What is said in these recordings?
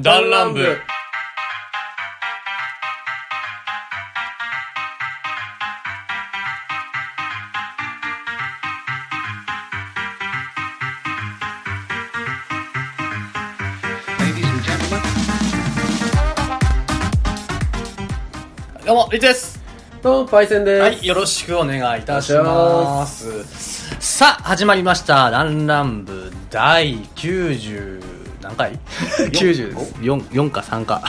弾丸部。どうもリツです。どうもパイセンです。はいよろしくお願いいたします。さあ始まりました。弾丸部第90何回 ?94 か3か。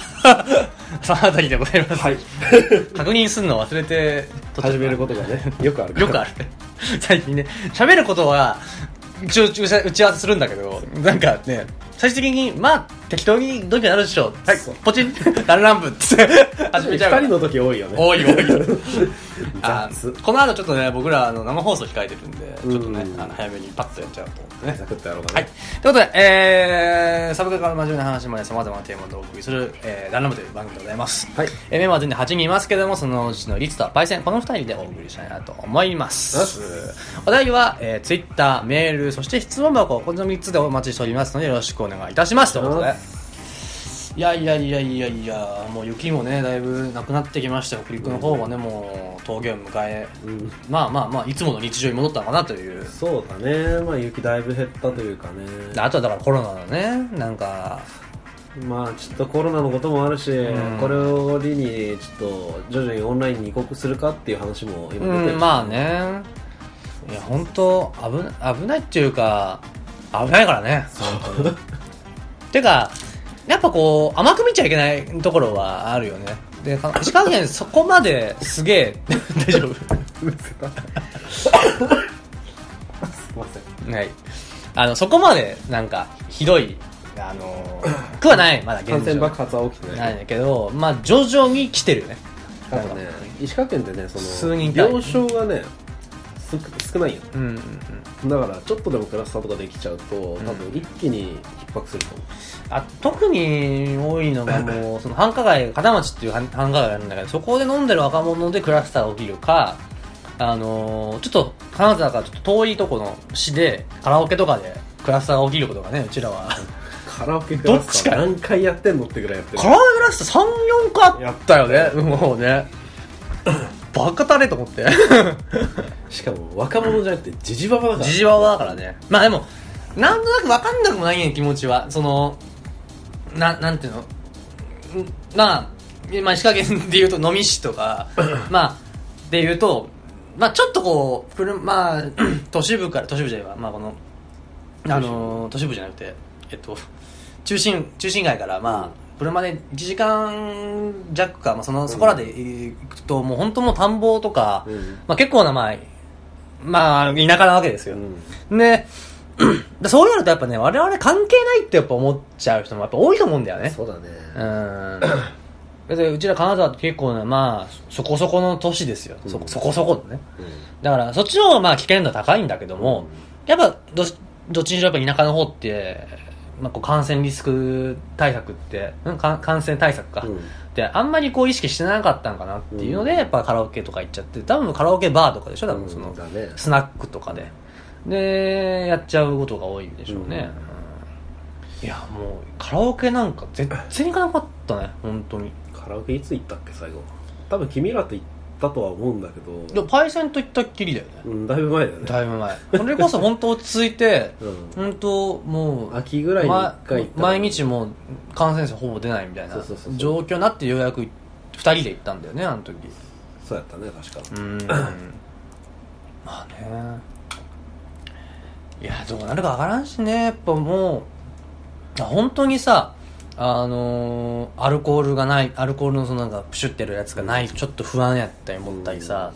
そのあたりでございます、はい。確認するの忘れて始めることがね、よくある。よくある。ね最近ね。喋ることは一応打ち合わせするんだけどなんかね最終的にまあ適当にどうにかなるでしょう。はい。ポチン。ランランプって。始めちゃうから。二人の時多いよね。多い多いあ雑。この後ちょっとね僕らあの生放送控えてるんでちょっとねうん。あの早めにパッとやっちゃうとねザクッとやろうかはい。ね。ということで、えー、サブカルから真面目な話まで様々なテーマでお送りする、えー、ランラムという番組でございます。はいえー、メンバー全然8人いますけども、そのうちのリツとパイセン、この2人でお送りしたいなと思います。お題は、えー、ツイッター、メール、そして質問箱、この3つでお待ちしておりますので、よろしくお願いいたします。ということで。いやいやいやいやいや、もう雪もね、だいぶなくなってきましたよ。北陸の方はね、もう峠を迎え、うん。まあまあまあ、いつもの日常に戻ったのかなという。そうだね。まあ雪だいぶ減ったというかね。あとはだからコロナのね、なんか、まあちょっとコロナのこともあるし、んこれを理にちょっと徐々にオンラインに移国するかっていう話も今出てるし、うん、まあね。いや、本当危な、危ないっていうか、危ないからね。てか、やっぱこう、甘く見ちゃいけないところはあるよね。で、か石川県そこまですげえ、大丈夫。すいません。はい。あの、そこまで、なんか、ひどい、あの、くはない、まだ現状。感染爆発は起きてなないい。んだけど、まあ、徐々に来てるよね。あとね、石川県ってね、その、病床がね、す少ないよ。うんうんうん。だから、ちょっとでもクラスターとかできちゃうと、多分一気に逼迫すると思う。あ特に多いのがもうその繁華街片町っていう繁繁華街があるんだけどそこで飲んでる若者でクラスターが起きるかあのーちょっと金沢からちょっと遠いとこの市でカラオケとかでクラスターが起きることがねうちらは。カラオケクラスター何回やってんのってぐらいやってる。カラオケクラスター34回あったよねもうねバカたれと思って。しかも若者じゃなくてジジババだから。ジジババだからね。まあでもなんとなく分かんなくもないね気持ちは。そのななんていうの？んまあ、まあ、石川県でいうと能美市とか まあでいうとまあちょっとこう車まあ 都市部から都市部じゃないわ。まあこのあの都市部じゃなくてえっと中心中心街からまあ車で1時間弱か、まあ、そのそこらで行くともう本当もう田んぼとか、うん。まあ結構なまあまあ田舎なわけですよ、うん。で でそうなるとやっぱね我々関係ないってやっぱ思っちゃう人もやっぱ多いと思うんだよね。そうだね。うん。別にうちら金沢って結構ねまあそこそこの都市ですよ、そうん。そこそこのね。うん。だからそっちの方がまあ危険度は高いんだけども、やっぱどどっちにしろやっぱ田舎の方って、まあ、こう感染リスク対策って、うん、か感染対策か、うん。であんまりこう意識してなかったんかなっていうので、うん。やっぱカラオケとか行っちゃって多分カラオケバーとかでしょ？多分その、スナックとかで。でやっちゃうことが多いでしょうね、うん。いやもうカラオケなんか全然行かなかったね本当に。カラオケいつ行ったっけ最後。多分君らと行ったとは思うんだけでどもパイセンと行ったっきりだよね。うんだいぶ前だよね。だいぶ前。それこそ本当落ち着いて うん。本当もう秋ぐらいに回行った毎日もう感染者ほぼ出ないみたいな状況になってようやく2人で行ったんだよねあの時。そうやったね確かうん。まあね。いやどうなるかわからんしね。やっぱもうあ本当にさあのーアルコールがないアルコールのそのなんかプシュってるやつがないとちょっと不安やったり思ったりさ、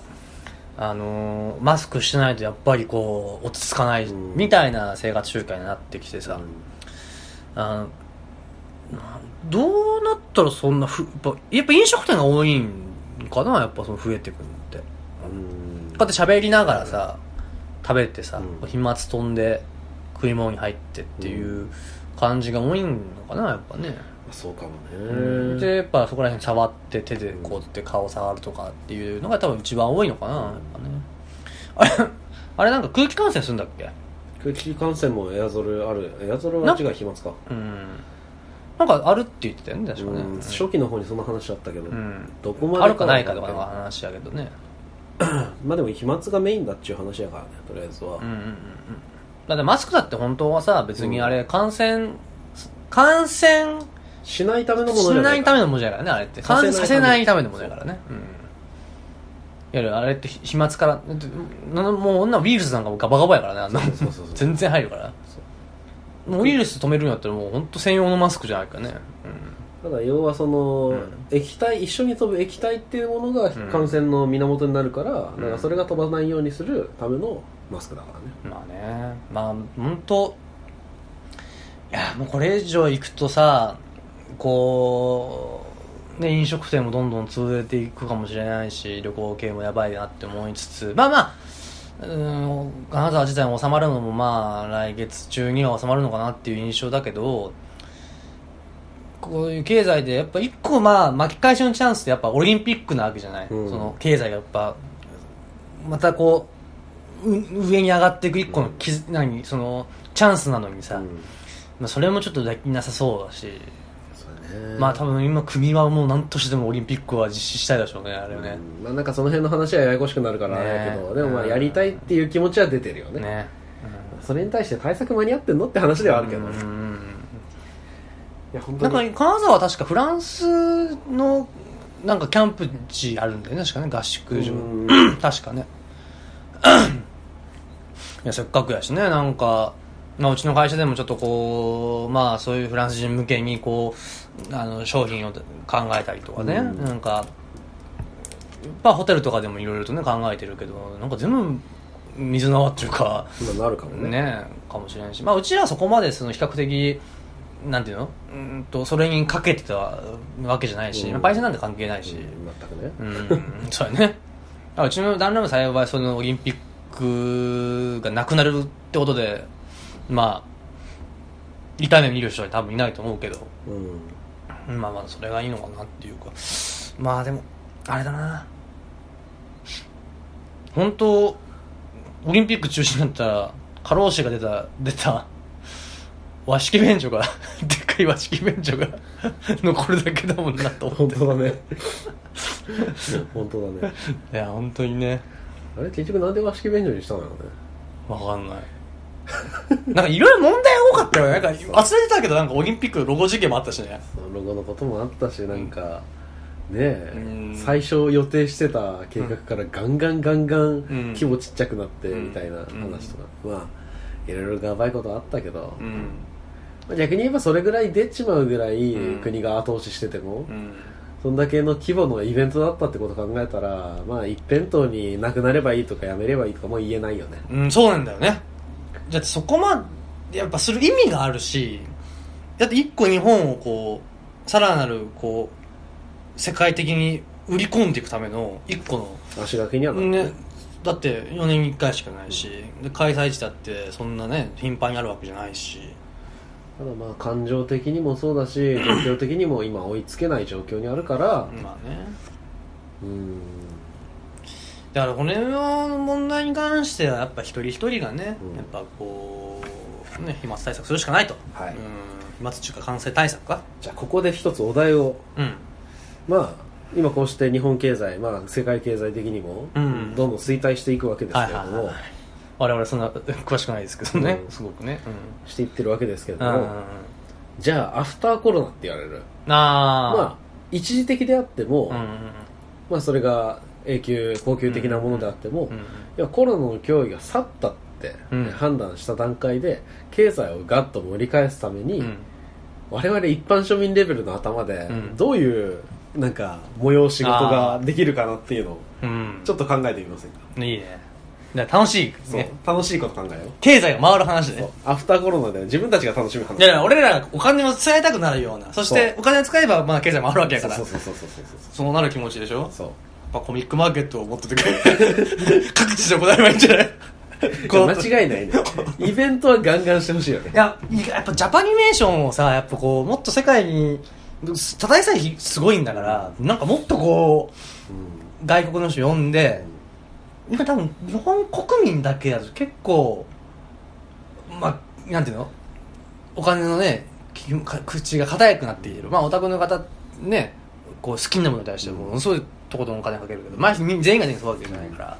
あのーマスクしてないとやっぱりこう落ち着かないうん。みたいな生活習慣になってきてさ、あどうなったらそんなふやっぱやっぱ飲食店が多いんかなやっぱその増えてくるのって。こうんって喋りながらさ食べてさ、うん。飛沫飛んで食い物に入ってっていう感じが多いのかなやっぱね、そうかもうん。ねでやっぱそこら辺触って手でこうやって顔触るとかっていうのが多分一番多いのかなやっぱね。あれ あれなんか空気感染するんだっけ？空気感染もエアゾルある。エアゾルは違う飛沫か。うん。なんかあるって言ってたよね確かね。うん。初期の方にその話あったけど、うん。どこまであるかないかとかのは話やけどね。まあでも飛沫がメインだっていう話やからねとりあえずは、うんうんうんうんだってマスクだって本当はさ別にあれ感染感染しないためのものしじゃなないためのものじゃからねあれって。感染させないためのものやからね。うん。いわゆるあれって飛沫からだってなもう女ウイルスなんかもガバガバやからねあんなもん。そうそうそう全然入るから。もうウイルス止めるんやったらもう本当専用のマスクじゃないからね。ただ要はその、うん。液体一緒に飛ぶ液体っていうものがん。感染の源になるから,、だん。からそれが飛ばないようにするためのマスクだからね。うんまあね。まあ本当いやもうこれ以上行くとさこうね飲食店もどんどん潰れていくかもしれないし旅行系もやばいなって思いつつまあまあうん金沢自体も収まるのもまあ来月中には収まるのかなっていう印象だけどこういう経済でやっぱ一個まあ巻き返しのチャンスってやっぱオリンピックなわけじゃない、うん。その経済がやっぱまたこうう上に上がっていく一個のき、何そのチャンスなのにさ、うん。まあ、それもちょっとできなさそうだし、ね。まあ多分今国はもう何としてもオリンピックは実施したいでしょうねあれはね、うん。まあなんかその辺の話はややこしくなるからあれやけど、ねでもまあやりたいっていう気持ちは出てるよね。ねそれに対して対策間に合ってんのって話ではあるけど、いうんなんか金沢は確かフランスのなんかキャンプ地あるんだよね確かね。合宿場うん。確かねいやせっかくやしねなんか、まあ、うちの会社でもちょっとこうまあそういうフランス人向けにこうあの商品を考えたりとかね、うん。なんかまあホテルとかでもいろいろとね考えてるけどなんか全部水の泡っていうか今なるかもね。ねかもしれないし、まあ、うちらはそこまでその比較的なんていうの？うーんとそれにかけてたわけじゃないし、うん。まあパイセンなんて関係ないし、うん全くね、うん、そうやね。あうちの旦那も幸いそのオリンピックがなくなるってことでまあ痛い目見る人は多分いないと思うけど。うん。まあまあそれがいいのかなっていうか。まあでもあれだな。本当オリンピック中止になったら過労死が出た出た和式便所が でっかい和式便所が 残るだけだもんなと思って。本当だね。本当だね。いや本当にねあれ結局なんで和式便所にしたのよね？わかんない。なんかいろいろ問題が多かったよね。なんか忘れてたけどなんかオリンピックのロゴ事件もあったしね。ロゴのこともあったしなんかねえうん。最初予定してた計画からガンガンガンガンん。規模ちっちゃくなってうん。みたいな話とか、まあいろいろがばいことあったけど、逆に言えばそれぐらい出ちまうぐらいうん。国が後押ししてても、うんそんだけの規模のイベントだったってことを考えたらまあ一辺倒になくなればいいとかやめればいいとかもう言えないよね。うん、そうなんだよね。だってそこまで、やっぱする意味があるし、だって一個日本をこう、さらなるこう、世界的に売り込んでいくための一個の、足掛けにはなってね、だって4年に1回しかないし、で開催地だってそんなね、頻繁にあるわけじゃないし、ただまあ感情的にもそうだし 状況的にも今追いつけない状況にあるからまあね。うんだからこれの問題に関してはやっぱ一人一人がね、うんやっぱこう、ね、飛沫対策するしかないと。はいうん、飛沫っていうか感染対策か。じゃあここで一つお題をうん。まあ今こうして日本経済、まあ、世界経済的にもうんどんどん衰退していくわけですけれども、我々そんな詳しくないですけどね、うんすごくね。していってるわけですけれうん、うんども、じゃあアフターコロナって言われる。あまあ一時的であっても、まあ、それが永久恒久的なものであっても、うんいやコロナの脅威が去ったって、うん。判断した段階で経済をガッと盛り返すために、うん。我々一般庶民レベルの頭で、うん。どういうなんか催し事ができるかなっていうのをうん。ちょっと考えてみませんか、いいねだから楽しいそう。ね楽しいこと考えよう。経済が回る話でそう。ねアフターコロナで自分たちが楽しむ話。いや俺らがお金を使いたくなるような。そしてそうお金を使えばまあ経済回るわけやから。そうそうそうそうそうそう。なる気持ちでしょ？そう。まあコミックマーケットを持ってて 各地で行えばいいんじゃない？そう。間違いないね。イベントはガンガンしてほしいよね。いや、いややっぱジャパニメーションをさ、やっぱこう、もっと世界に、ただでさえすごいんだから、なんかもっとこう、外国の人呼んで、今多分日本国民だけだと結構、まあ、なんていうの？お金のね、口が硬くなっている。まあオタクの方ねこう好きなものに対してものすごいとことんお金かけるけど、まあ、み全員が全員そうわけじゃないから、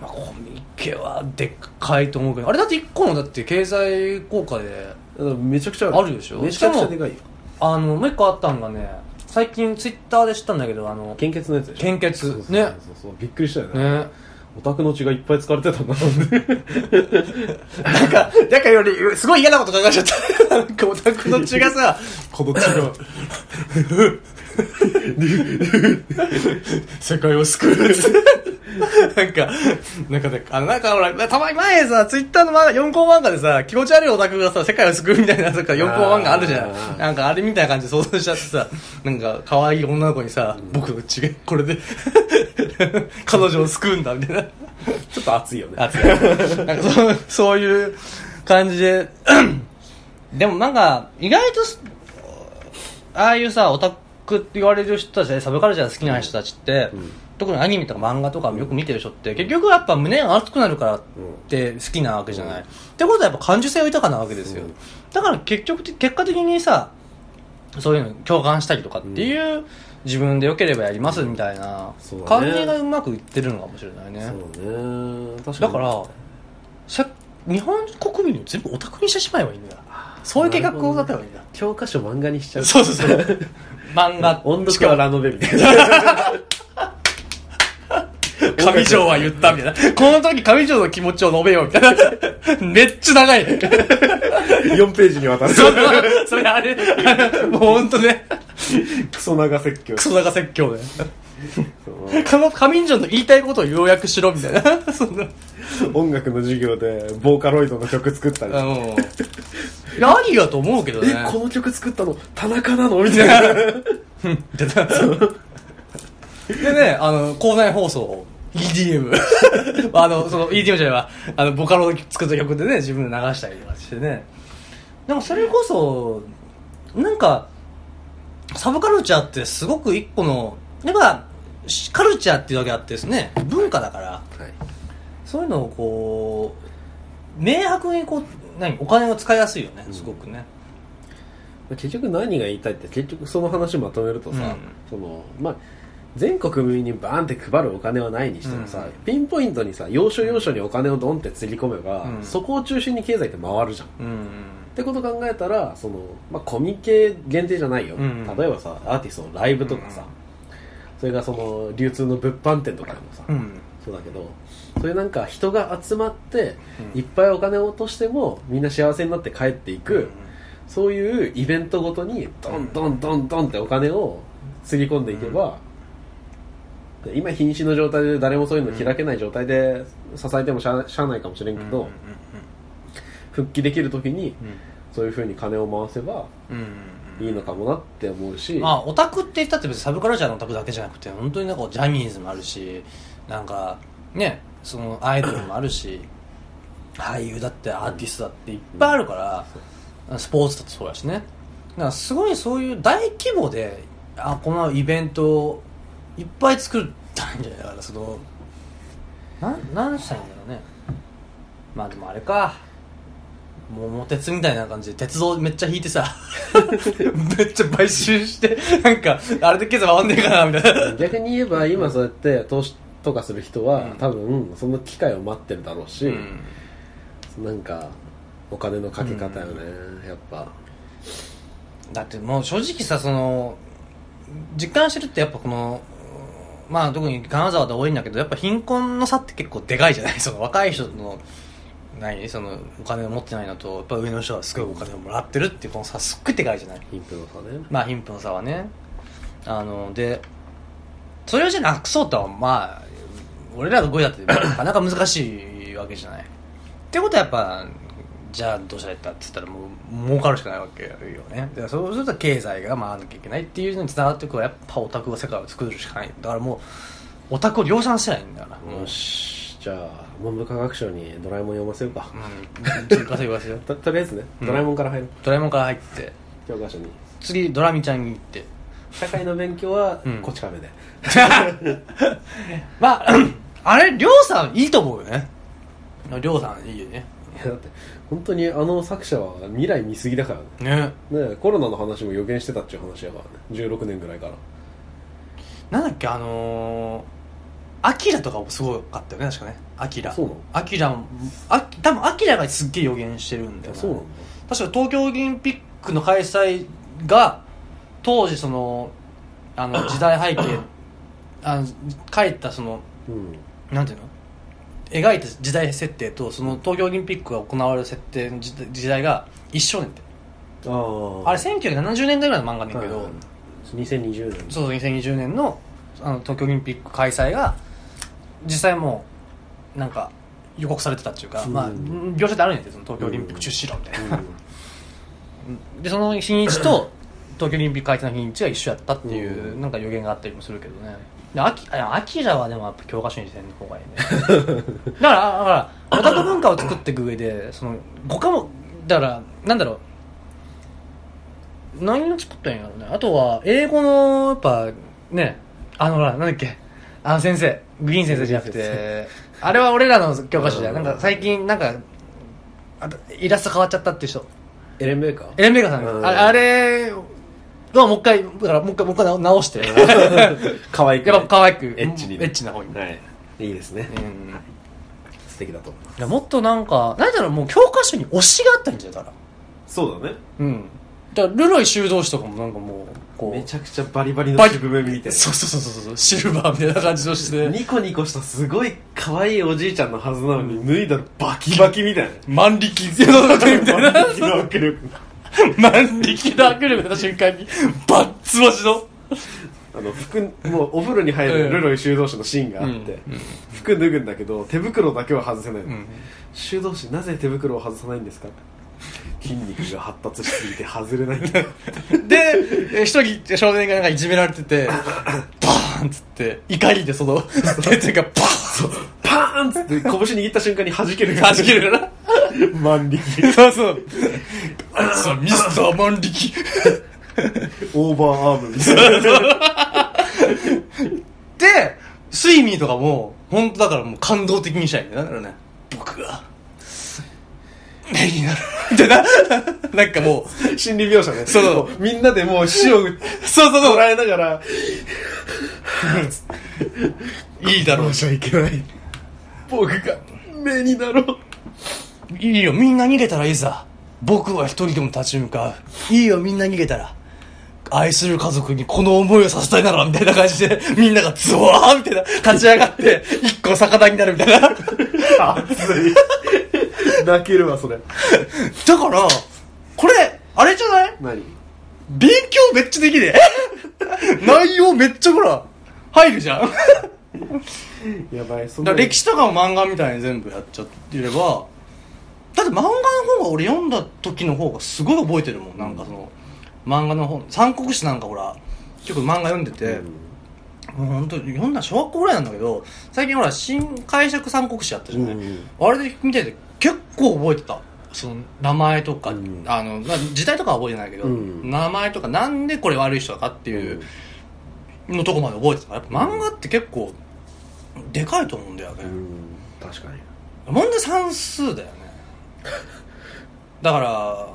まあ、コミケはでっかいと思うけど。あれだって1個のだって経済効果でめちゃくちゃある。でしょ？めちゃくちゃでかいよ。あのもう一個あったんがね最近ツイッターで知ったんだけどあの献血のやつでしょ？献血。そうそうそうね。そうそう。びっくりしたよね。ね。オタクの血がいっぱい使われてたんだな。なんか、なんかより、すごい嫌なこと考えちゃった。なんかオタクの血がさ、この血が、世界を救う。なんか、なんかね、あの、なんかほら、たまに前さ、ツイッターの漫画、4コマ漫画でさ、気持ち悪いオタクがさ、世界を救うみたいな、なんか4コマ漫画あるじゃん。なんかあれみたいな感じで想像しちゃってさ、なんか可愛い女の子にさ、僕の血がこれで、彼女を救うんだ、みたいな。ちょっと熱いよねあなんかそうそういう感じで でもなんか意外とすああいうさオタクって言われる人たちでサブカルチャー好きな人たちって、うん。特にアニメとか漫画とかもよく見てる人って結局やっぱ胸が熱くなるからって好きなわけじゃない、うんってことはやっぱ感受性は豊かなわけですよ、うん。だから結局的結果的にさそういうのに共感したりとかっていう、自分で良ければやりますみたいな感じがうまくいってるのかもしれないね。そうね。だからせ日本国民を全部オタクにしてしまえばいいんだよ。そういう計画を立てばいいんだ。教科書漫画にしちゃう。そうそうそう 漫画。音読はラノベみたいな。上条は言ったみたいな。この時上条の気持ちを述べようみたいな。めっちゃ長い。ね4ページにわたる。そ それあれ。もう本当ね。クソ長説教。クソ長説教でそう。この上条の言いたいことを要約しろみたいな。そんな 音楽の授業でボーカロイドの曲作ったり。あのいやと思うけどね。えこの曲作ったの田中なのみたいな。でね、あの、校内放送、EDM。あの、その EDM じゃないわ、あの、ボカロ作った曲でね、自分で流したりとかしてね。なんかそれこそ、なんか、サブカルチャーってすごく一個の、やっぱ、しカルチャーっていうだけあってですね、文化だから、はいそういうのをこう、明白にこう、何、お金を使いやすいよね、すごくね。結局何が言いたいって結局その話まとめるとさ、うん。そのまあ全国民にバーンって配るお金はないにしてもさ、うん。ピンポイントにさ要所要所にお金をドンってつぎ込めば、うん。そこを中心に経済って回るじゃん。っうん。てこと考えたらその、まあ、コミケ限定じゃないよ、うん。例えばさアーティストのライブとかさ、それがその流通の物販店とかでもさ、うん。そうだけどそういうなんか人が集まって、うん。いっぱいお金を落としてもみんな幸せになって帰っていく、そういうイベントごとにドンドンドンドンってお金をつぎ込んでいけば、で今瀕死の状態で誰もそういうの開けない状態で支えてもしゃしゃあないかもしれんけど、復帰できる時にそういうふうに金を回せば。いいのかもなって思うし、まあオタクって言ったって別にサブカルチャーのオタクだけじゃなくて本当になんかジャニーズもあるしなんかねそのアイドルもあるし俳優だってアーティストだっていっぱいあるから、スポーツだってそうだしね。だからすごいそういう大規模であこのイベントをいっぱい作ったんじゃない？からそのなんなんしたいんだろうね。まあでもあれか。桃鉄みたいな感じで鉄道めっちゃ引いてさ めっちゃ買収してなんかあれで経済回んねえかなみたいな。逆に言えば今そうやって投資とかする人は、うん。多分その機会を待ってるだろうし、うん。なんかお金のかけ方よね、やっぱ。だってもう正直さその実感してるってやっぱこのまあ特に金沢で多いんだけどやっぱ貧困の差って結構でかいじゃない？その若い人の何？そのお金を持ってないのとやっぱ上の人はすごいお金をもらってるっていうこの差すっごいでかいじゃない？貧富の差ね。まあ貧富の差はね。あのでそれをじゃなくそうとはまあ俺らが5位だって なかなか難しいわけじゃない。ってことはやっぱじゃあどうしたらいいかって言ったらもう儲かるしかないわけよね。でそうすると経済が回らなきゃいけないっていうのにつながっていくからやっぱオタクが世界を作るしかない。だからもうオタクを量産してないんだから。よし。じゃあ文部科学省にドラえもん読ませようか、うん。ちょっと言わせよ言わせよととりあえずねうん。ドラえもんから入る、ドラえもんから入って。教科書に。次ドラミちゃんに行って社会の勉強はうん。こち亀で、まあ、あれ、りょうさんいいと思うよね。りょうさんいいよね。いやだって本当にあの作者は未来見すぎだからね。ね。ねコロナの話も予言してたっていう話やからね。16年ぐらいから。なんだっけあのーアキラとかもすごかったよね確かね。アキラ。そうなの？アキラもあ多分アキラがすっげえ予言してるんだよねあそうなんだ。確か東京オリンピックの開催が当時そのあの 時代背景あの書いたそのうん。なんていうの？描いた時代設定とその東京オリンピックが行われる設定の時時代が一緒ねんってあああれ1970年代ぐらいの漫画ねんけど、はいはい2020年。そうそう2020年のあの東京オリンピック開催が実際もうなんか予告されてたっていうか、うん。まあ描写ってあるんやてその東京オリンピック中止しろみたいな、うん。でその日にちと東京オリンピック開催の日にちが一緒やったっていう、うん。なんか予言があったりもするけどね。でアキアキラはでもやっぱ教科書にしてんの方がいいね。だからだからオタク文化を作っていく上でその他もだからなんだろう。何を作ったんやろうね。あとは英語のやっぱねあのほらなんだっけ。あの先生。グリーン先生じゃなくて。あれは俺らの教科書じゃん。なんか最近なんかイラスト変わっちゃったっていう人。エレン・ベーカー？エレン・ベーカーさん。ああれがもう一回だからもう一回もう一回直して。可愛くやっぱ可愛く。エッチにね。エッチな方に、はい。いいですね。うん。素敵だと思います。いやもっとなんかなんだろうもう教科書に推しがあったんじゃないかな。そうだね。うん。だからルロイ修道士とかもなんかもうこう。めちゃくちゃバリバリのバリ渋めみたいな。そうそうそうそうそう。シルバーみたいな感じのして ニコニコしたすごい可愛いおじいちゃんのはずなのに、脱いだらバキバキみたいな。万力。みたいな。バキバキの握力万力の握力の瞬間にバッツバチの。あの服もうお風呂に入るルロイ修道士のシーンがあって、服脱ぐんだけど手袋だけは外せないの、ん。修道士なぜ手袋を外さないんですか？筋肉が発達しすぎて外れないんだでえ一人少年がなんかいじめられててバーンっつって怒りでその手がバーン。パーンっつって拳握った瞬間に弾ける弾けるから万力。そうそう。そうミスター万力。オーバーアーム。みたいなでスイミーとかも本当だからもう感動的にしたいんだよだからね。僕が目になる。みたいななんかもう。心理描写ね。そう。もみんなでもう死をそうそうそう。捉えながら。いいだろう。しちゃいけない。僕が目になろう。いいよ。みんな逃げたらいいさ。僕は一人でも立ち向かう。いいよ。みんな逃げたら。愛する家族にこの思いをさせたいなら。みたいな感じで。みんながズワーみたいな。立ち上がって。一個魚になるみたいな。熱い 泣けるわそれ。らこれあれじゃない？何？勉強めっちゃできねえ。内容めっちゃほら入るじゃん。やばいそんなだから歴史とかも漫画みたいに全部やっちゃってればだって漫画の方が俺読んだ時の方がすごい覚えてるもん。なんかその漫画の本三国志なんかほら結構漫画読んでて、もう本当に読んだ小学校ぐらいなんだけど最近ほら新解釈三国志やったじゃない、うんうん。あれで見てて結構覚えてた。その名前とか、うん。あのまあ時代とかは覚えてないけど、うん。名前とかなんでこれ悪い人だかっていうのとこまで覚えてたやっぱ漫画って結構でかいと思うんだよね、うん。確かに。問題算数だよね。だから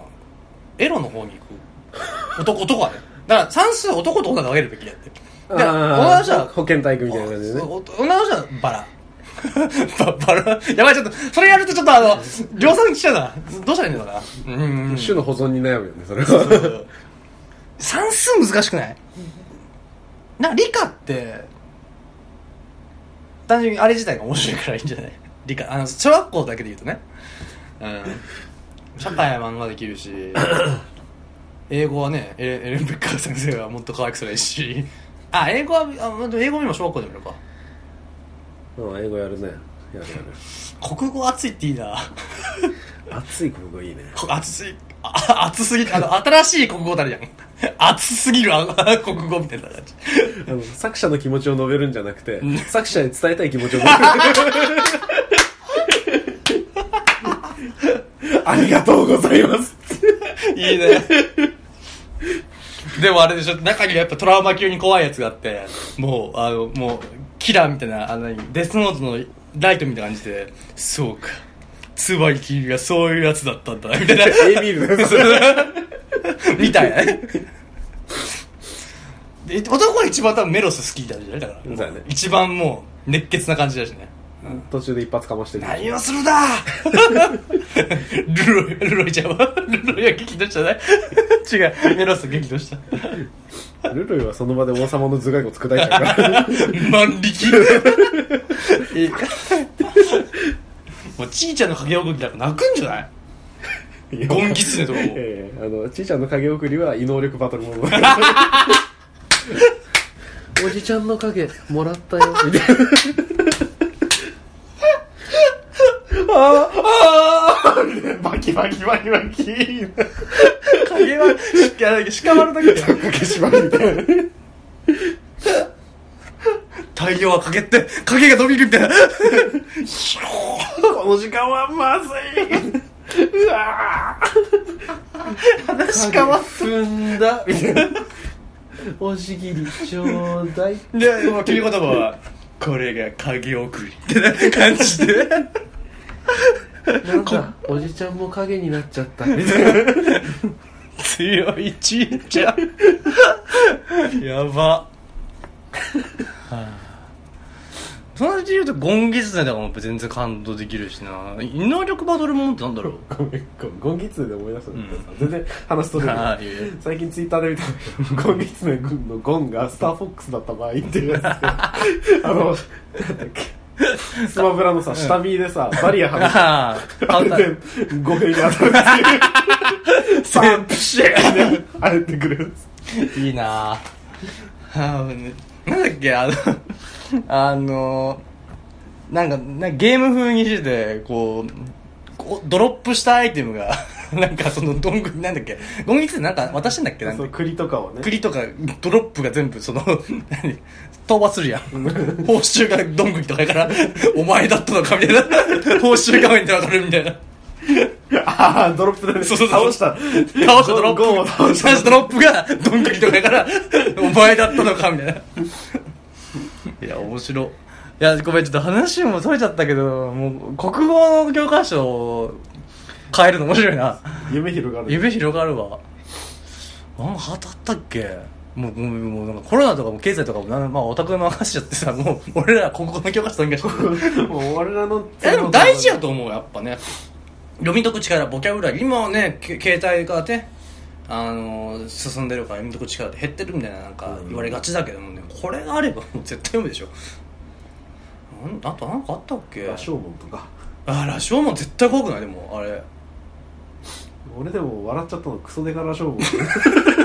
エロの方に行く。男男はね。だから算数は男と女で分けるべきだってで女の人は保健体育みたいな感じでね。お女の人はバラ。ババラ？やばいちょっとそれやるとちょっとあの量産来ちゃうな。どうしたらいいんだろうな？うん。うん種の保存に悩むよねそれは。算数難しくない？なんか理科って単純にあれ自体が面白いからいいんじゃない？理科。あの小学校だけで言うとね。うん。社会は漫画できるし英語はねエレン・ベッカー先生はもっと可愛くすればいいしあ英語はあでも英語も今小学校でもやるか。うん英語やるねやるやる。国語熱いっていいな。熱い国語いいね。こ熱いあ熱すぎあの新しい国語だるやん。熱すぎるあ国語みたいな感じ。あの作者の気持ちを述べるんじゃなくて、ん。作者に伝えたい気持ちを述べる。ありがとうございます。いいね。でもあれでしょ、中にはやっぱトラウマ級に怖いやつがあって、もう、あの、もう、キラーみたいな、あの、何デスノートのライトみたいな感じで、そうか。つばいきがそういうやつだったんだ。みたいな。ビールみたいなね。で男は一番多分メロス好きだじゃない？だから。一番もう熱血な感じだしね途中で一発かましてる。何をするだ！ルロイルロイちゃんは？ルロイは激怒したね。違う。メロス激怒した。ルルイはその場で王様の頭蓋骨砕いちゃうから。万力。もうちいちゃんの影送りなんか泣くんじゃない？ゴンギツネとかも。ええあのちいちゃんの影送りは異能力バトルものおじちゃんの影もらったよ。みたいなああーバキバキバキバキ影は鹿丸だけだよ影縛りみたいな太陽は影って影が伸びるみたいなこの時間はまずいうわ話かわっ踏んだみたいなおしぎりちょうだいでもう切り言葉はこれが影送りってな感じでなんかおじちゃんも影になっちゃった。みたいな強いちいちゃん。やば、はあそのうち言うとゴンギツネとかも全然感動できるしな。異能力バトルもんってなんだろう？ごめんゴンギツネで思い出したんだけどさ、うん。全然話取れい最近ツイッターで見た。ゴンギツネ軍のゴンがスターフォックスだった場合っていうやつ。で あのなんだっけ スマブラのさ下見でさバリアはめてあああれで語弊に当たるっていう。サンプシェーって入ってくるいいなああねなんだっけあのあのなんかなんかゲーム風にしててこうこうドロップしたアイテムが なんかそのどんぐりなんだっけゴンギツネなんか渡してんだっけなんかそう栗とかをね。栗とかドロップが全部その何？討伐するやん。報酬がどんぐりとかやからお前だったのかみたいな。報酬画面でわかるみたいな。ああドロップでね。そうそうそう。倒した。倒したドロップ。ゴンを倒したドロップがどんぐりとかやからお前だったのかみたいな。いや面白い。いやごめんちょっと話もそれちゃったけどもう国語の教科書を変えるの面白いな。夢広がる。夢広がるわ。なんかあったっけもうもうもうなんかコロナとかも経済とかもなんまあオタクに任せちゃってさもう俺ら国語の教科書とんかしてもう俺らのえでも大事やと思うやっぱね。読み解く力ボキャブラリー今はねけ携帯がねあのー進んでるから読み解く力って減ってるみたいななんか言われがちだけどもねこれがあればもう絶対読むでしょ。あとなんかあったっけ？羅生門とか。あ羅生門絶対怖くない？でもあれ俺でも笑っちゃったのクソデカ羅生門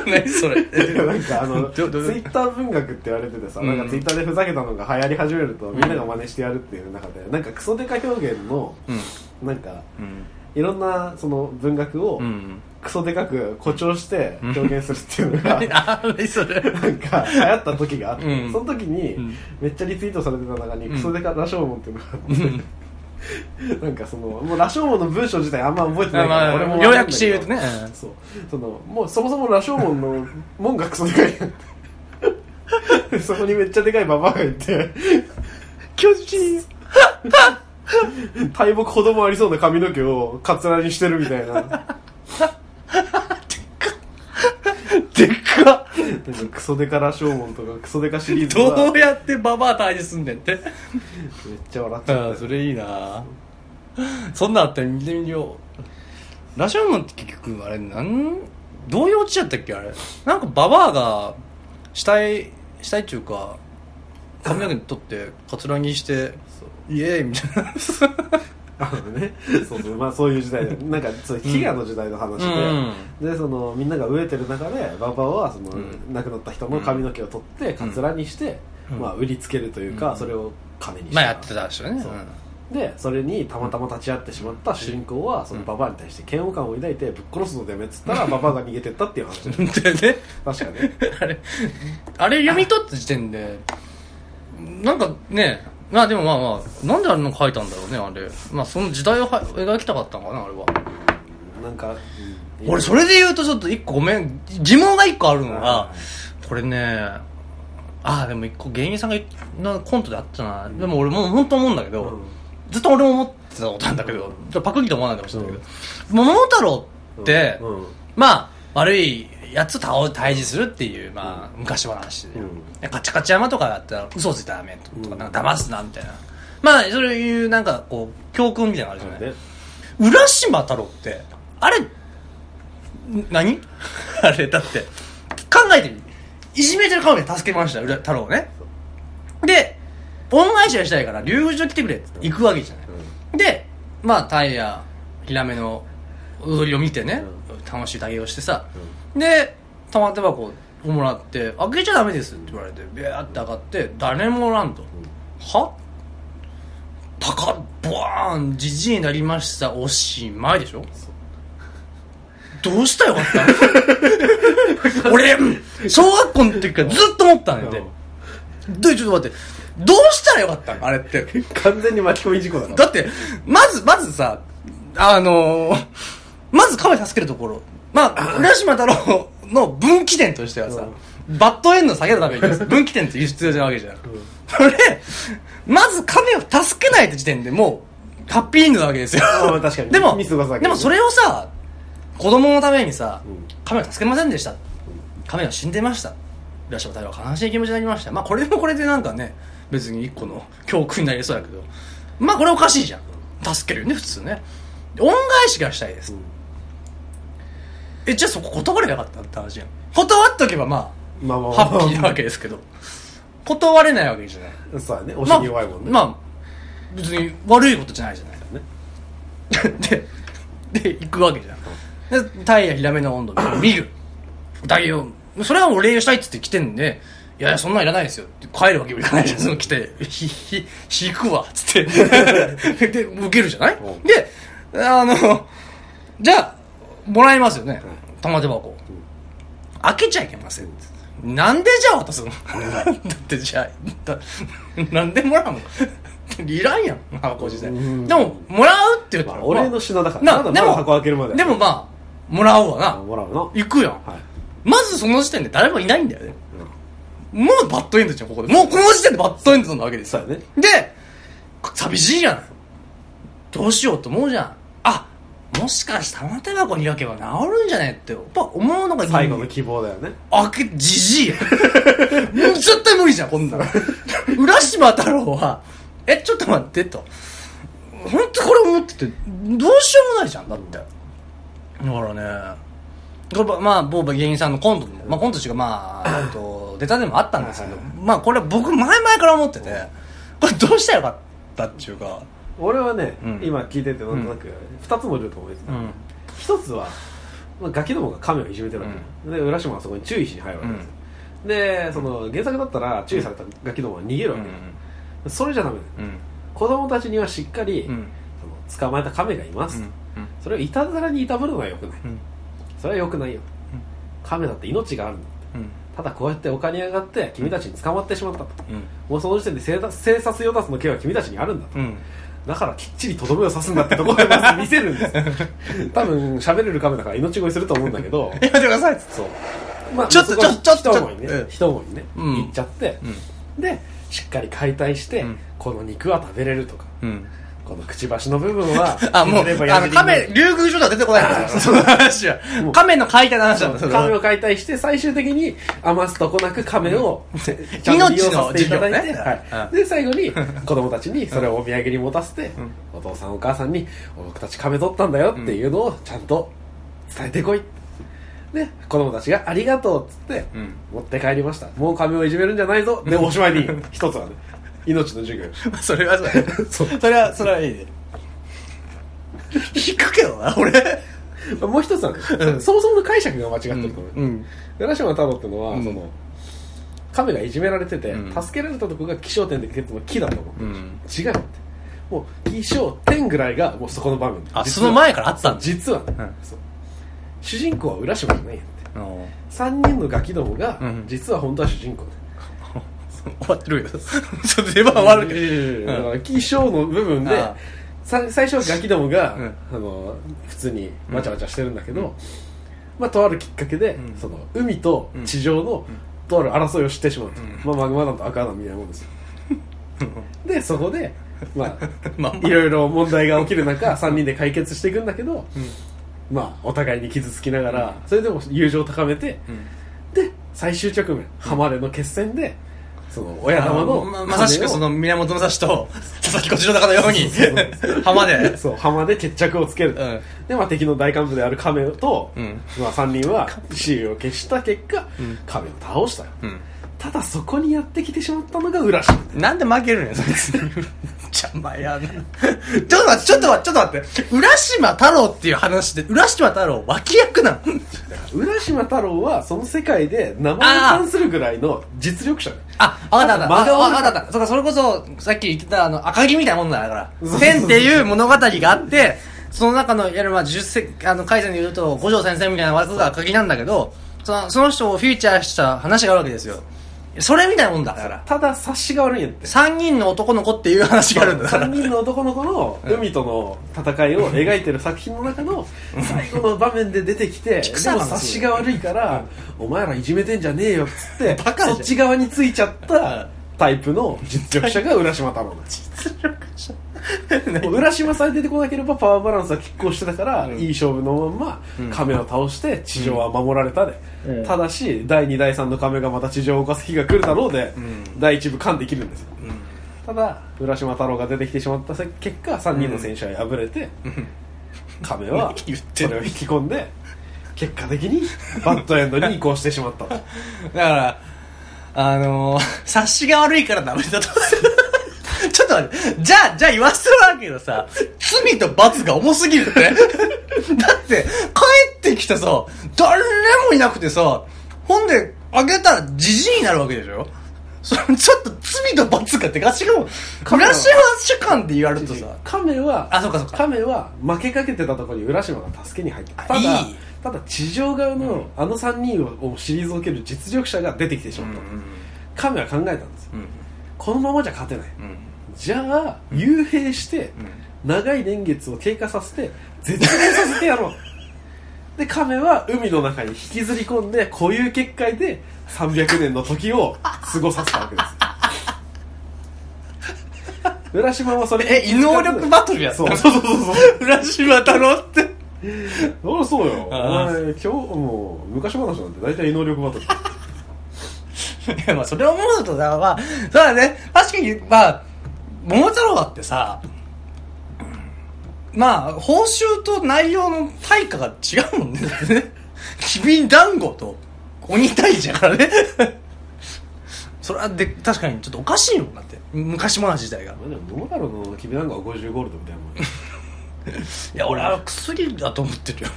何それ？いやなんかあのツイどど。ッター文学って言われててさ、うん。なんかツイッターでふざけたのが流行り始めるとみんなが真似してやるっていう中で、なんかクソデカ表現のうん。なんかうん。いろんなその文学をうん。クソデカく誇張して表現するっていうのが、あ 何それ？なんか流行った時があって、うん。その時にうん。めっちゃリツイートされてた中にうん。クソデカ羅生門っていうのがあって、うん なんかそのもう羅生門の文章自体あんま覚えてないから、まあ俺も要約して言うとね。そう。そのもうそもそも羅生門の門がクソでかいや そこにめっちゃでかいババアがいて巨人。大木ほどもありそうな髪の毛をカツラにしてるみたいなでっか。クソデカ羅生門とかクソデカシリーズどうやってババア退治すんねんって。ちゃ笑っちゃった。ああそれいいな。そんなんあったら見てみよう。ラジオモンって結局あれなんどういうオチやったっけあれ？なんかババアが死体死体っていうか髪の毛取ってカツラにしてイエーイみたいなあのね。そうそうまあそういう時代でなんかそう飢餓の時代の話で、でそのみんなが飢えてる中でババアはその、うん。亡くなった人の髪の毛を取ってカツラにして、うん。まあ、売りつけるというか、うん。それを金にして。まあやってたでしょう。ねそうでそれにたまたま立ち会ってしまった主人公はそのババアに対して嫌悪感を抱いてぶっ殺すのでめっつったらババアが逃げてったっていう話。う んでね。確かね あれあれ読み取った時点でなんかねまあでもまあまあなんであれの書いたんだろうねあれ。まあその時代をは描きたかったのかなあれは。なんか、うん俺それで言うとちょっと一個ごめん疑問が一個あるのがはこれねああでも一個芸人さんが言っなコントであったな。でも俺もう本当思うんだけど、うん。ずっと俺も思ってたことなんだけどちょっとパクリと思わないかもしれないけど、桃太郎って、うん。うん。まあ悪いやつと倒退治するっていう、まあ、昔話で、カチカチ山とかだったら嘘ついたらダメとか、うん。なんか騙すなみたいな。まあそういうなんかこう教訓みたいなのあるじゃない、ね。浦島太郎ってあれん何？あれ だって考えてみ。いじめてる顔で助けました浦太郎をね。で恩返しがしたいから竜宮城来てくれって行くわけじゃない、でまあタイヤヒラメの踊りを見てね、楽しい対応してさ、で玉手箱をもらって「開けちゃダメです」って言われてビャーって上がって誰もおらんと、は？パカッボワーンじじいになりました。おしまいでしょ？どうしたらよかった。俺小学校の時からずっと思ったんだよ、でちょっと待ってどうしたらよかった。のあれって。完全に巻き込み事故だな。だって、まず、まずさ、あのーまず亀助けるところ。まあ、浦島太郎の分岐点としてはさ、バッドエンド下げるために分岐点って必要なわけじゃん。それ、まず亀を助けないって時点でもう、ハッピーエンドなわけですよ。確かに でも、でもそれをさ、子供のためにさうん、亀を助けませんでした。亀は死んでました。浦島太郎は悲しい気持ちになりました。まあこれもこれでなんかね、別に一個の 教訓になりそうだけど、まあこれおかしいじゃん。助けるよね、普通ね。恩返しがしたいです。え、じゃあそこ断ればよかったって話じゃん。断っとけばまあ、まあまあハッピーなわけですけど、断れないわけじゃない。そうだねお尻弱いもんね、まあ、まあ、別に悪いことじゃないじゃない。ね で、で、行くわけじゃん。で、タイやヒラメの温度を見る。だよ、それはお礼したいっつって来てんで、いやいや、そんなんいらないですよ帰るわけにもいかないじゃん、その来て、ひ、ひ、引くわ、つって。で、受けるじゃない？うんで、あの、じゃあ、もらいますよね。玉手箱。開けちゃいけません。なんでじゃあ渡すの？だってじゃあ、だなんでもらうの？いらんやん、箱自体。うんでも、もらうって言ったら、まあ俺の品だからなでも箱開けるまででもまあ、もらうわな。もらうの行くやん。はいまずその時点で誰もいないんだよね。もうバッドエンドじゃん、ここで。もうこの時点でバッドエンドなわけですよ。ねで、寂しいじゃない。どうしようと思うじゃん。あ、もしかして玉手箱に開けば治るんじゃねって、やっぱ思うのが最後の希望だよね開け、じじいや。もう絶対無理じゃん、こんなの。浦島太郎は、え、ちょっと待ってと。本当これ思ってて、どうしようもないじゃん、だって。だからね、これまあ、僕、芸人さんのコントでも、まあ、コントというか、まあ、えっと、ネタでもあったんですけど、まあ、これ僕、前々から思ってて、これどうしたらよかったっていうか、俺はね、うん。今聞いててなん。となく二つもいると思うんですうん。一つは、まあ、ガキどもが亀をいじめてるわけ、で浦島はそこに注意しに入るわけですよ、でその原作だったら注意されたガキどもは逃げるわけ、それじゃダメだよ。うん。子供たちにはしっかり、うん。その捕まえた亀がいます、うん。それをいたずらにいたぶるのはよくない、うん。それはよくないよ、うん。亀だって命があるんだうん。ただこうやって丘に上がって君たちに捕まってしまったと、うん。もうその時点で生生殺与奪の刑は君たちにあるんだと、うん。だからきっちりとどめを刺すんだってところでまず見せるんです多分喋れる亀だから命乞いすると思うんだけど。やめてください。っつってそうまちょっとそこはちょっと。一思いね。うん一思いね、うん。行っちゃって、うん。でしっかり解体して、うん。この肉は食べれるとか。うん。このくちばしの部分は あ、もう、あの、亀、竜宮城では出てこない。んですよ、その話は。亀の解体の話なんだ、それは亀を解体して最終的に余すとこなく亀を 命の授業ねはい、うん。で最後に子供たちにそれをお土産に持たせて、ん。お父さんお母さんに僕たち亀取ったんだよっていうのをちゃんと伝えてこい。で子供たちがありがとうっつって、うん。持って帰りました。もう亀をいじめるんじゃないぞ。でおしまいに一つはね命の授業。それはそう。それは、それはいいね。引くけどな、俺。もう一つはね、うん。そもそもの解釈が間違ってると思う、うん。浦島太郎ってのは、うん。その亀がいじめられてて、うん。助けられたとこが気象点で結構木だと思う、うん。違うって。もう気象点ぐらいがもうそこの場面。あ、その前からあったんだ。実はね、うん。主人公は浦島じゃないんやって。う。ん3人のガキどもが、うん。実は本当は主人公で終わってるよ。それ出番終わるけど。だから気象の部分であさ最初はガキどもが、うん。あの普通にわちゃわちゃしてるんだけど、うん。まあ、とあるきっかけで、うん。その海と地上の、とある争いを知ってしまうと、うん。まあ、マグマ団と赤団みたいなもんですよ。でそこでまあ まあまあ。いろいろ問題が起きる中3人で解決していくんだけど、まあお互いに傷つきながらそれでも友情を高めてで最終局面浜での決戦でその親玉のままさしくその源武蔵と佐々木小次郎のかのように 浜で。そう浜で決着をつける、うん。で、まあ、敵の大幹部である亀と、うん。まあ、3人は死を消した結果、ん。亀を倒したよ。うんただそこにやってきてしまったのが浦島なんで負けるんやそいつ 邪魔やな ちょっと待ってちょっと待ってちょっと待って浦島太郎っていう話で浦島太郎脇役なん浦島太郎はその世界で名前に関するぐらいの実力者だよあ、わかったわかった。間が悪いわかった。そそれこそ、さっき言ってた、あの、赤木みたいなもんだからそうそう。そう天っていう物語があって、その中の、いわゆるまあ、十世、あの、海戦で言うと、五条先生みたいな枠が赤木なんだけど、その、その人をフィーチャーした話があるわけですよ。それみたいなもんだから。ただ察しが悪いんやって。三人の男の子っていう話があるんだから。3。人の男の子の海との戦いを描いてる作品の中の最後の場面で出てきてでも察しが悪いからお前らいじめてんじゃねえよっつってそっち側についちゃったタイプの実力者が浦島太郎なんです。もう浦島さん出てこなければパワーバランスは拮抗してたから、うん。いい勝負のまんまうん。亀を倒して地上は守られたで、うん。ただし第2第3の亀がまた地上を犯す日が来るだろうで、うん。第1部完できるんですよ。うん。ただ浦島太郎が出てきてしまった結果3人の選手は敗れて、亀は 言ってる。それを引き込んで結果的にバッドエンドに移行してしまったと。だから、あのー、察しが悪いからダメだと。と待って、じゃあ、じゃあ言わせてもらうけどさ、罪と罰が重すぎるって。だって、帰ってきてさ、誰もいなくてさ、ほんで、あげたらじじいになるわけでしょ？それちょっと罪と罰がでかしかも、浦島主観って言われるとさ、亀はあそうかそうか。亀は負けかけてたところに浦島が助けに入ったただいい。ただ地上側のあの3人を退ける実力者が出てきてしまった、亀は考えたんですよ。うん。このままじゃ勝てない。うんじゃあ幽閉して長い年月を経過させて絶命させてやろう。で亀は海の中に引きずり込んで固有結界で300年の時を過ごさせたわけです。浦島はそれえ、異能力バトルやったそうそうそうそう。浦島太郎って。そうそうよ。お前今日もう昔話なんて大体異能力バトル。いや、まあ、それを思うとさ、まあ、そうだね、確かに、まあ、桃太郎だってさ、まあ、報酬と内容の対価が違うもんね。だってねきび団子と鬼退治やからね。それはで、確かにちょっとおかしいもんだって。昔話自体が。まあでも桃太郎のきびだんごは50ゴールドみたいなもんよ いや、俺は薬だと思ってるよ。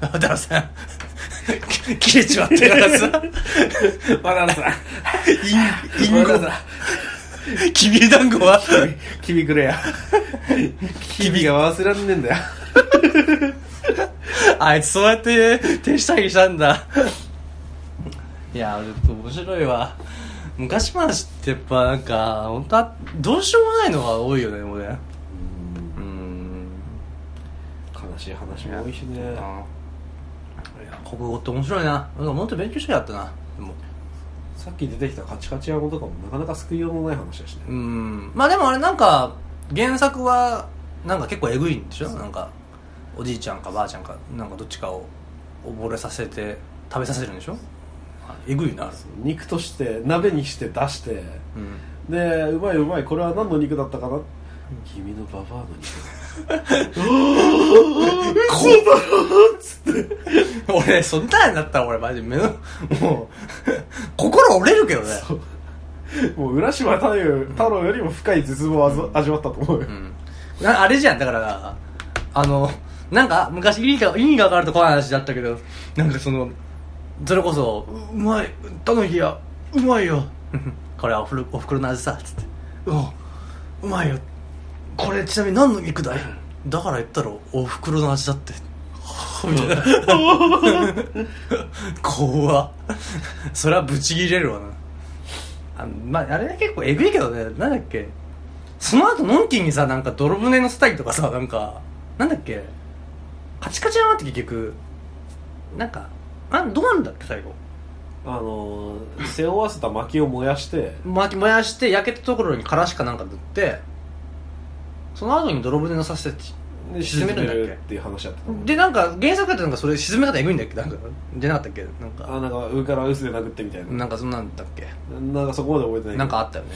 だからさ、切れちまってからさ、バナナさんイン、イン きび団子は、んきびくれやきびが忘れらんねえんだよ あいつそうやって手下着したんだ。いや、ちょっと面白いわ。昔話ってやっぱなんか、本当はどうしようもないのが多いよね、もうね。うん。悲しい話も多いしねいや、国語って面白いな。なんかもっと勉強したかったな。でも。さっき出てきたカチカチ山とかもなかなか救いようのない話だしね。うん。まあでもあれなんか、原作は、なんか結構えぐいんでしょ？なんか、おじいちゃんかばあちゃんか、なんかどっちかを溺れさせて、食べさせるんでしょ？あえぐいな。肉として鍋にして出して。うん。でうまいうまいこれは何の肉だったかな？君のババアの肉こ 俺、そんなんだったら俺マジ目の、もう、心折れるけどね。もう浦島太郎太郎よりも深い絶望を味わ味わったと思うよ、うん。なあれじゃん、だから、あの、なんか、昔意味が、意味が分かると怖い話だったけど、なんかその、それこそ、ううまい、たぬきや、うまいよ。これはおふるおふくろの味さ、つって。うん、うまいよ。これちなみに何の肉だい？だから言ったらおふくろの味だって。みたいな。怖っそれはブチギレるわな。あまあ、あれ結構えぐいけどね、なんだっけ？その後、のんきにさ、なんか泥船のスタイルとかさ、なんか、なんだっけ？カチカチ山って結局、なんか、あどうなんだっけ、最後？あのー背負わせた薪を燃やして巻き燃やして、焼けたところにからしかなんか塗って、その後に泥船乗させてで沈めるんだっけ？っていう話やってたでなんか原作だってなんかそれ沈め方エグいんだっけ？なんか出なかったっけ？なんか。あなんか上から臼で殴ってみたいな。なんかそんなんだっけ？なんかそこまで覚えてないなんかあったよね。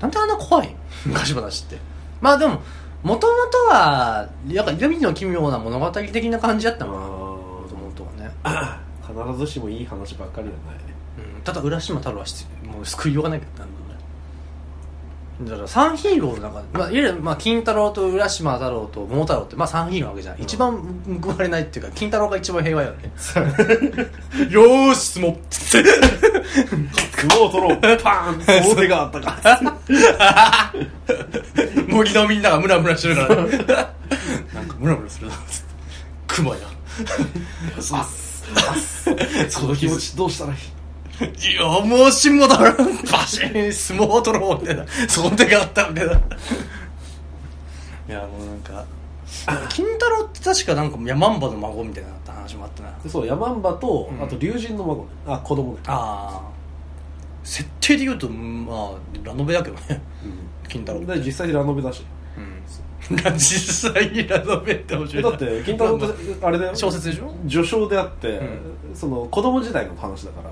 なんであんな怖い？ん 昔話って。まあでももともとはなんか闇の奇妙な物語的な感じだったのかなもともとはね、必ずしもいい話ばっかりじゃない。ねうん、ただ浦島太郎は必もう救いようがないけどだから3ヒーローの中で、まあ、いわゆる、まあ、金太郎と浦島太郎と桃太郎って、まあ、3ヒーローなわけじゃん、うん。一番報われないっていうか金太郎が一番平和よね。よーし相撲っつって相撲取ろう。パーン相手があったか。森のみんながムラムラしてるから。ねなんかムラムラするな。っつって熊や あその気持ちどうしたらいい？いやもうしもだろバシーン相撲取ろうみた。いなその手があったわけだいやもうなんか金太郎って確かなんかヤマンバの孫みたいな話もあったな。でそうヤマンバと、うん。あと龍神の孫ねあ子供ねああ設定で言うとまあラノベだけどね。金太郎で実際ラノベだし。うん。実際にラノベって面白いな。だって金太郎ってあれだよ。小説でしょ？序章であって、うその子供時代の話だから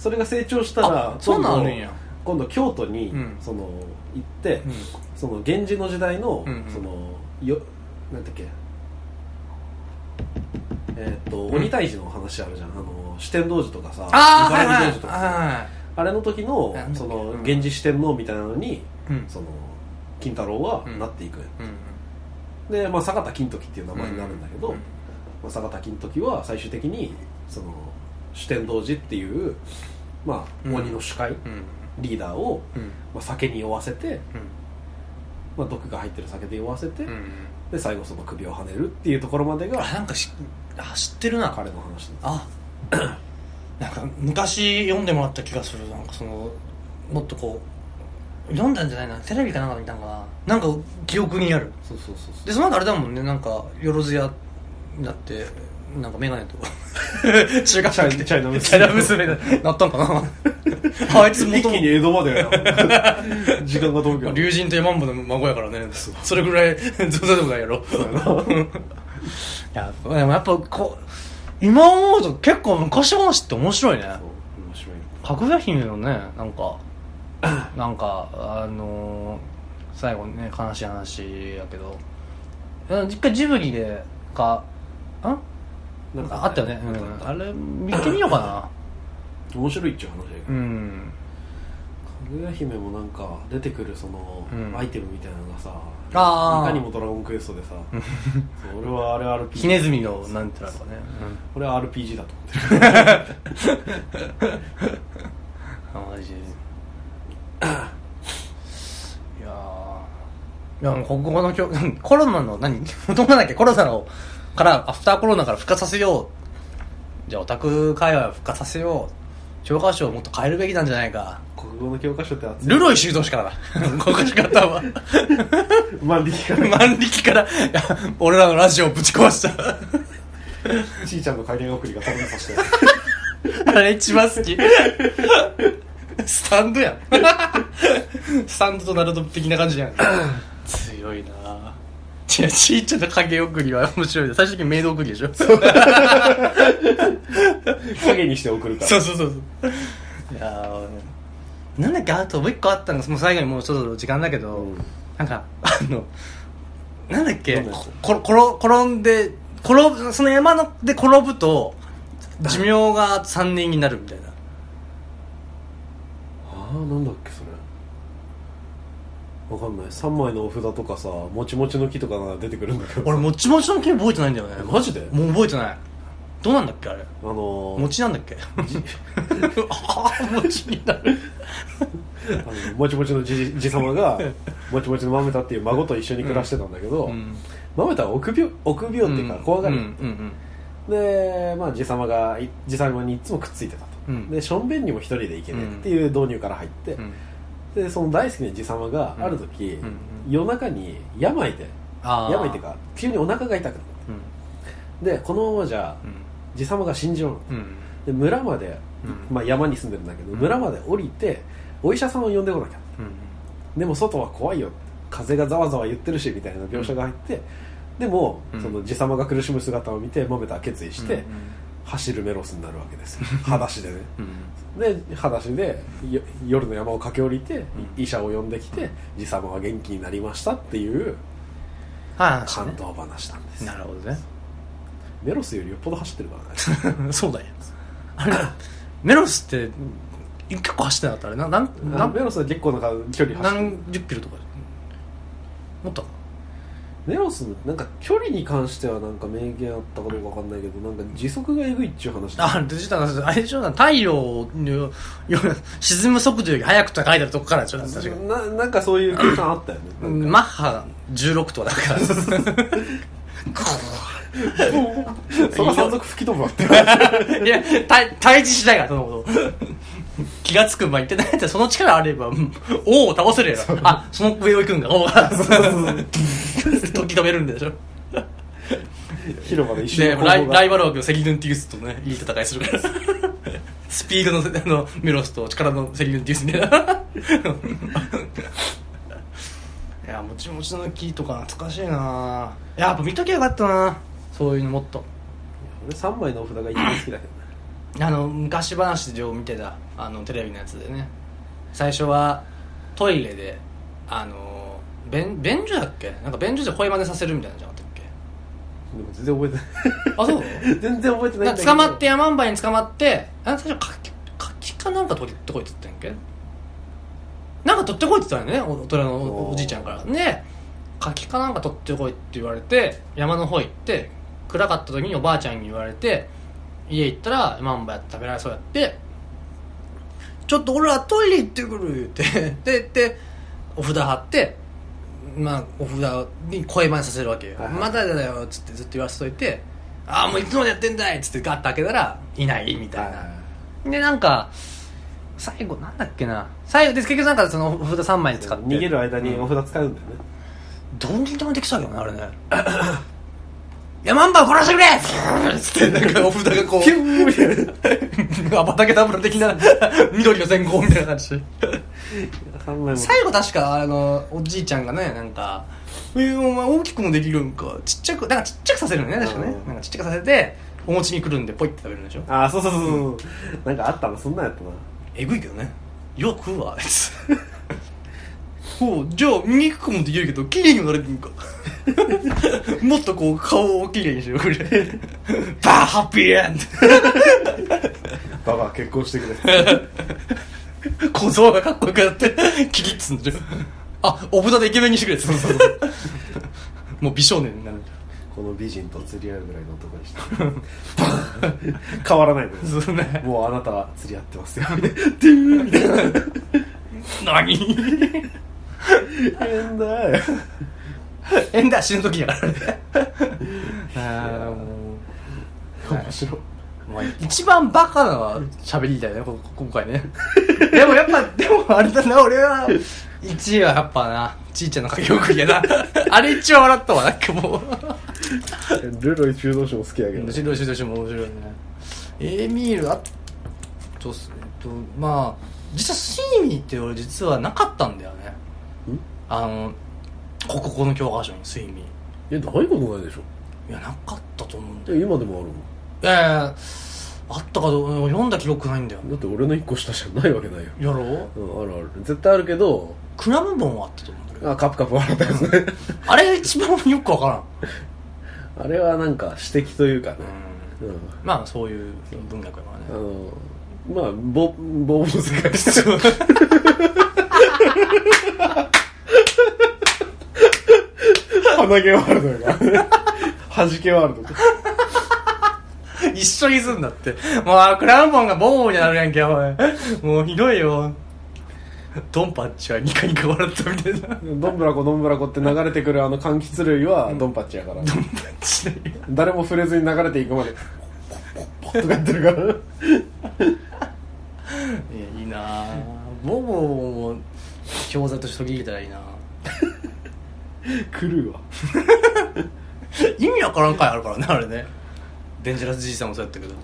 それが成長したらあそんなん。や今度京都に、うんその行って、うん。その源氏の時代の、うんうん。そのよなんだっけ？えーっと、ん鬼退治の話あるじゃん。あの四天王寺とかさ茨城道場とかさ。はあれの時のそのうん。源氏四天王みたいなのに、その金太郎はうん。なっていく、うんで、まあ、坂田金時っていう名前になるんだけど、うん。まあ、坂田金時は最終的にその四天王寺っていう、まあ、うん。鬼の主会、うん。リーダーを、うん。まあ、酒に酔わせて、まあ、毒が入ってる酒で酔わせて、で最後その首をはねるっていうところまでがあなんかしあ知ってるな。彼の話です。あ なんか昔読んでもらった気がする。なんかそのもっとこう読んだんじゃないな。テレビかなんかで見たのかな。なんか記憶にある。そうそうそうそう。でその後あれだもんね。なんかよろずやになってなんか眼鏡と。か 中学チャイチャイナ娘。チャイナ娘になったんかな？あいつ一元気に江戸まで 時間が飛ぶけど。龍神と山ンボの孫やからね。それぐらいずうでもないやろ。いやでもやっぱこう今思うと結構昔話って面白いね。面白い。かぐや姫のねなんかなんかあのー最後にね悲しい話やけど。うん一回ジブリでかあなんかあったよね、うん、あれ見てみようかな。面白いっちゅう話だけど。うん。かぐや姫もなんか出てくるその、うん。アイテムみたいなのがさあー。いかにもドラゴンクエストでさ。俺はあれ RPG ひねずみのなんていうのかね、俺は RPG だと思ってる。あマジで。いやー。いやもうここの教 コロナの何？どうなんだっけ？コロナのからアフターコロナから復活させよう。じゃあオタク会話を復活させよう。教科書をもっと変えるべきなんじゃないか。国語の教科書ってルロイ修道士から。だ こ書き方は。万力から。万力から。俺らのラジオをぶち壊した。ちいちゃんの海外送りが頼みさせて。あれ一番好き。スタンドやん。スタンドとナルト的な感じやん。強いなぁちいちゃんの影送りは面白い。ね最終的にメイド送りでしょ。影にして送るから。そうそうそうそう。いやーなんだっけあともう一個あったの。もう最後にもうそろそろ時間だけど、うん。なんかあのなんだっけこころ転んで転ぶその山ので転ぶと寿命が3年になるみたいな。ああなんだっけそれわかんない。3枚のお札とかさもちもちの木とかが出てくるんだけど俺もちもちの木覚えてないんだよね。マジで？もう覚えてない。どうなんだっけあれ？あのー、餅なんだっけ？ああ餅になる。あのもちもちのじじ様がもちもちのまめたっていう孫と一緒に暮らしてたんだけど、うん。まめたは臆病臆病っていうか怖がり、うんうんでまあじ様がいじ様にいつもくっついてたと、うん。でしょんべんにも一人で行けねっていう導入から入って、うんでその大好きなじ様がある時、うんうん。夜中に病で病っていうか急にお腹が痛くなっうん。てでこのままじゃうん。が死んじまうの。うん。で村まで、うん。まあ、山に住んでるんだけど、うん。村まで降りてお医者さんを呼んでこなきゃ。うん。でも外は怖いよ。風がざわざわ言ってるしみたいな描写が入って、でも、うん。その爺様が苦しむ姿を見て豆田は決意して、うん。走るメロスになるわけですよ。裸足でね。うんで裸足でよ夜の山を駆け下りて、ん。医者を呼んできて爺様は元気になりました？っていうは感動話なんです。なるほどね。メロスよりよっぽど走ってるからね。そうだよ。あれメロスって結構走ってなかった？あれななんあなん？メロスは結構なんか距離走ってる。何十キロとか？もっと？かメロスのなんか距離に関してはなんか名言あったかどうかわかんないけどなんか時速がえぐいっちゅう話だあ、実はあれでしょ？太陽の よ沈む速度より速くと書いてあるとこからでしょ確かななんかそういう空間あったよねマッハ16とかだからその山賊吹き飛ぶわっていや対対峙しないからそのこと気がつく前に言ってないってその力あればうん王を倒せるやろ。あその上を行くんか。王が時止めるんでしょ。広場で一瞬ライライバル枠のセリヌンティウスとねいい戦いするから。スピードのあのメロスと力のセリヌンティウスみたいないやもちもちの木とか懐かしいな。やっぱ見ときゃよかったな。そういうのもっと。俺3枚のお札が一番好きだけどねあの昔話で見てたあのテレビのやつでね。最初はトイレであの便便所だっけ？なんか便所で声真似させるみたいなんじゃなかったっけ？でも全然覚えてあそう？な い全然覚えてない捕まって山んばいに捕まってあ最初柿柿かなんか取ってこいって言ったんけ？なんか取ってこいって言ったんやね？お大人のおおじいちゃんから。で柿かなんか取ってこいって言われて山の方行って暗かった時におばあちゃんに言われて家行ったら山んばやって食べられそうやってちょっと俺はトイレ行ってくるって ででお札貼ってまあお札に声真似させるわけよ、はいはい。まだだよっつってずっと言わせといてああもういつまでやってんだいっつってガッと開けたらいないみたいな、でなんか最後なんだっけな。最後で結局なんかそのお札3枚に使って。逃げる間にお札使うんだよね。どんにでもできそうだけどねあれね 山んばを殺してくれ!っ つってなんかお札がこうピューみたいな。アバタケダブル的な 緑の線香みたいな感じ3枚も最後確かあのおじいちゃんがねなんか「えー、お前大きくもできるんか。ちっちゃくなんかちっちゃくさせるのね確かね。うんなんかちっちゃくさせてお餅に来るんでポイって食べるんでしょ。ああそうそうそうそう。なんかあったなそんなんやったな。えぐいけどね。よく食うわあいつほう。じゃあ醜くもできるけど綺麗にもなれるんか。もっとこう顔を綺麗にしようこれ。バーハッピーエンババア結婚してくれ。ド小僧がかっこよくなってキリッつんでしょあお豚でイケメンにしてくれそうそうそう。もう美少年になる。この美人と釣り合うぐらいの男にして。変わらないのそうね。もうあなたは釣り合ってますよ。な。何？変だよ。エンダー死ぬ時やからね。ああもう。面白い。まあ、一番バカな喋りだよねこ今回ね。でもやっぱでもあれだな俺は1位はやっぱなちいちゃんの書き送りやな。あれ一番笑ったわなんかもルロイ中道士も好きやけどう白い白い白いも面白いね。エミールあとすえっとまあ実はシーミーって俺実はなかったんだよね。んあの国語の教科書にスイミーえないことないでしょいやなかったと思うんだえよ今でもあるもんいやいやあったかどう読んだ記録ないんだよ。だって俺の一個下じゃないわけないよ。やろう？うんあるある。絶対あるけどクラムボンはあったと思うんだけど。あカプカプ笑ったやつね。あれ一番よくわからん。あれはなんか指摘というかね。うん。まあそういう文学だからあねのまあボボーの世界。です鼻毛ワールドやから。弾けワールド一緒にすんだって。もうあクラムボンがボーになるやんけおい。もうひどいよ。ドンパッチはニカニカ笑ったみたいな。どんぶらこどんぶらこって流れてくるあの柑橘類はドンパッチやから、ドンパッチ。だよ誰も触れずに流れていくまでポッポッポッとかやってるから。いやいいなぁ。ボボも教材として取り入れたらいいな 狂うわ。意味わからん回あるからねあれね。デンジャラスじいさんもそうやったけど。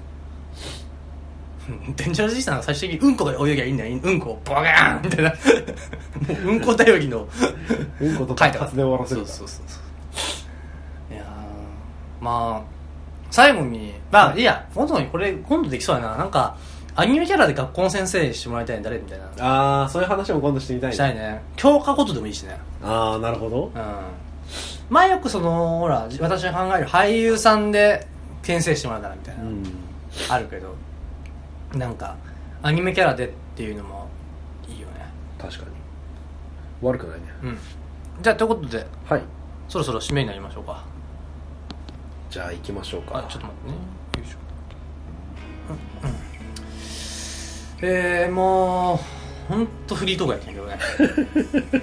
デンジャラスじいさんが最終的にうんこが泳ぎゃいいんだよ。うんこをバガーンみたいな。もううんこ頼りのうんこと書いて活で終わらせるそうそうそうそう。いやーまあ最後にまあいいや今度にこれ今度できそうやな。なんかアニメキャラで学校の先生してもらいたいん誰みたいな。ああそういう話も今度してみたいね。したいね。教科ごとでもいいしね。ああなるほど。うん。前よくそのほら私が考える俳優さんで先生してもらったらみたいな、うん。あるけどなんかアニメキャラでっていうのもいいよね。確かに。悪くないね。うん。じゃあということではい。そろそろ締めになりましょうか。じゃあ行きましょうか。あちょっと待ってねえー、もう本当フリートークやったんやけどね。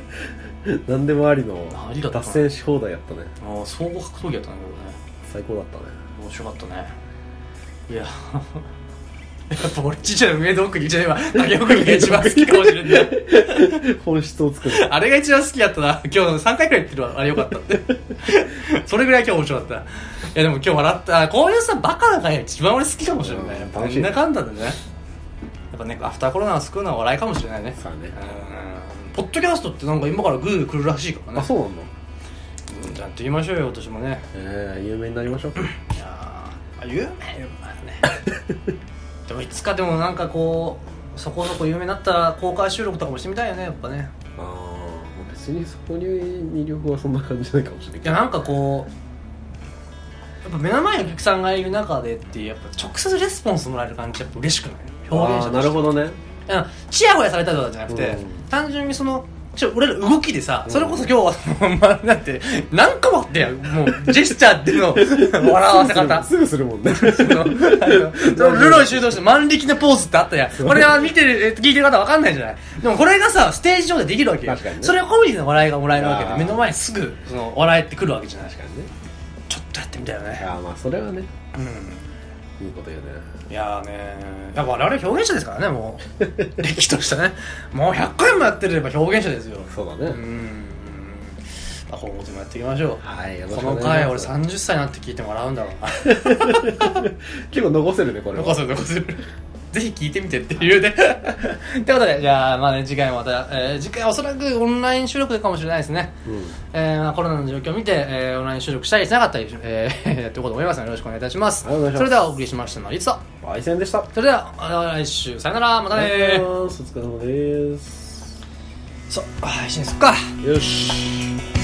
何でもありのありがとう脱線し放題やったね。もう総合格闘技やったんだ最高だったね。けどね面白かったね。いや。やっぱ俺ちっちゃい上の奥にじゃ今影奥にが一番好きかもしれな。い 本質を作る。あれが一番好きやったな。今日3回くらい言ってるわ。あれよかった。ってそれぐらい今日面白かった。いやでも今日笑った。こういうさバカな会が一番俺好きかもしれない、うんやっぱなんだかんだでね。やっぱねアフターコロナを救うのは笑いかもしれないね。さあね。うん。ポッドキャストってなんか今からグーグー来るらしいからね。あそうなんだうんじゃあやっていきましょうよ私もね。ええ有名になりましょういやー。有名？有名だね。でもいつかでもなんかこうそこそこ有名になったら公開収録とかもしてみたいよねやっぱね。ああ別にそこに魅力はそんな感じないかもしれない。けどいやなんかこうやっぱ目の前にお客さんがいる中でっていうやっぱ直接レスポンスもらえる感じやっぱ嬉しくない？ああなるほどね。いやチヤホヤされたりとかじゃなくて、うん。単純にそのちょ俺ら動きでさ、それこそ今日はまあだって何個もあってやん。もうジェスチャーでの 笑わせ方。すぐするもんね。ルロイ修道して万力のポーズってあったやん。これは見てるえ聞いてる方わかんないじゃない。でもこれがさステージ上でできるわけよ。確かにね。それはコメディの笑いがもらえるわけで目の前にすぐその笑えてくるわけじゃない。確かにね。ちょっとやってみたいよね。ああまあそれはね。うんいいこと言うね。いやーねやっぱ我々表現者ですからねもう。歴としてね。もう100回もやってれば表現者ですよ。そうだね。うん。まあ今後ともやっていきましょう。はいこの回俺ます30歳になって聞いてもらうんだろうな。結構残せるねこれは。残す残すぜひ聞いてみてっていうね。ってことでじゃあまあね次回もまた、えー次回はおそらくオンライン収録かもしれないですね。うん。えーまあ、コロナの状況を見て、えーオンライン収録したりしなかったり、えー、や っていこうと思いますのでよろしくお願いいたします。ます。それではお送りしましたのはリツと焙煎でした。それでは来週さよならまたねありがとうございますお疲れ様です。そう配信すっか。よし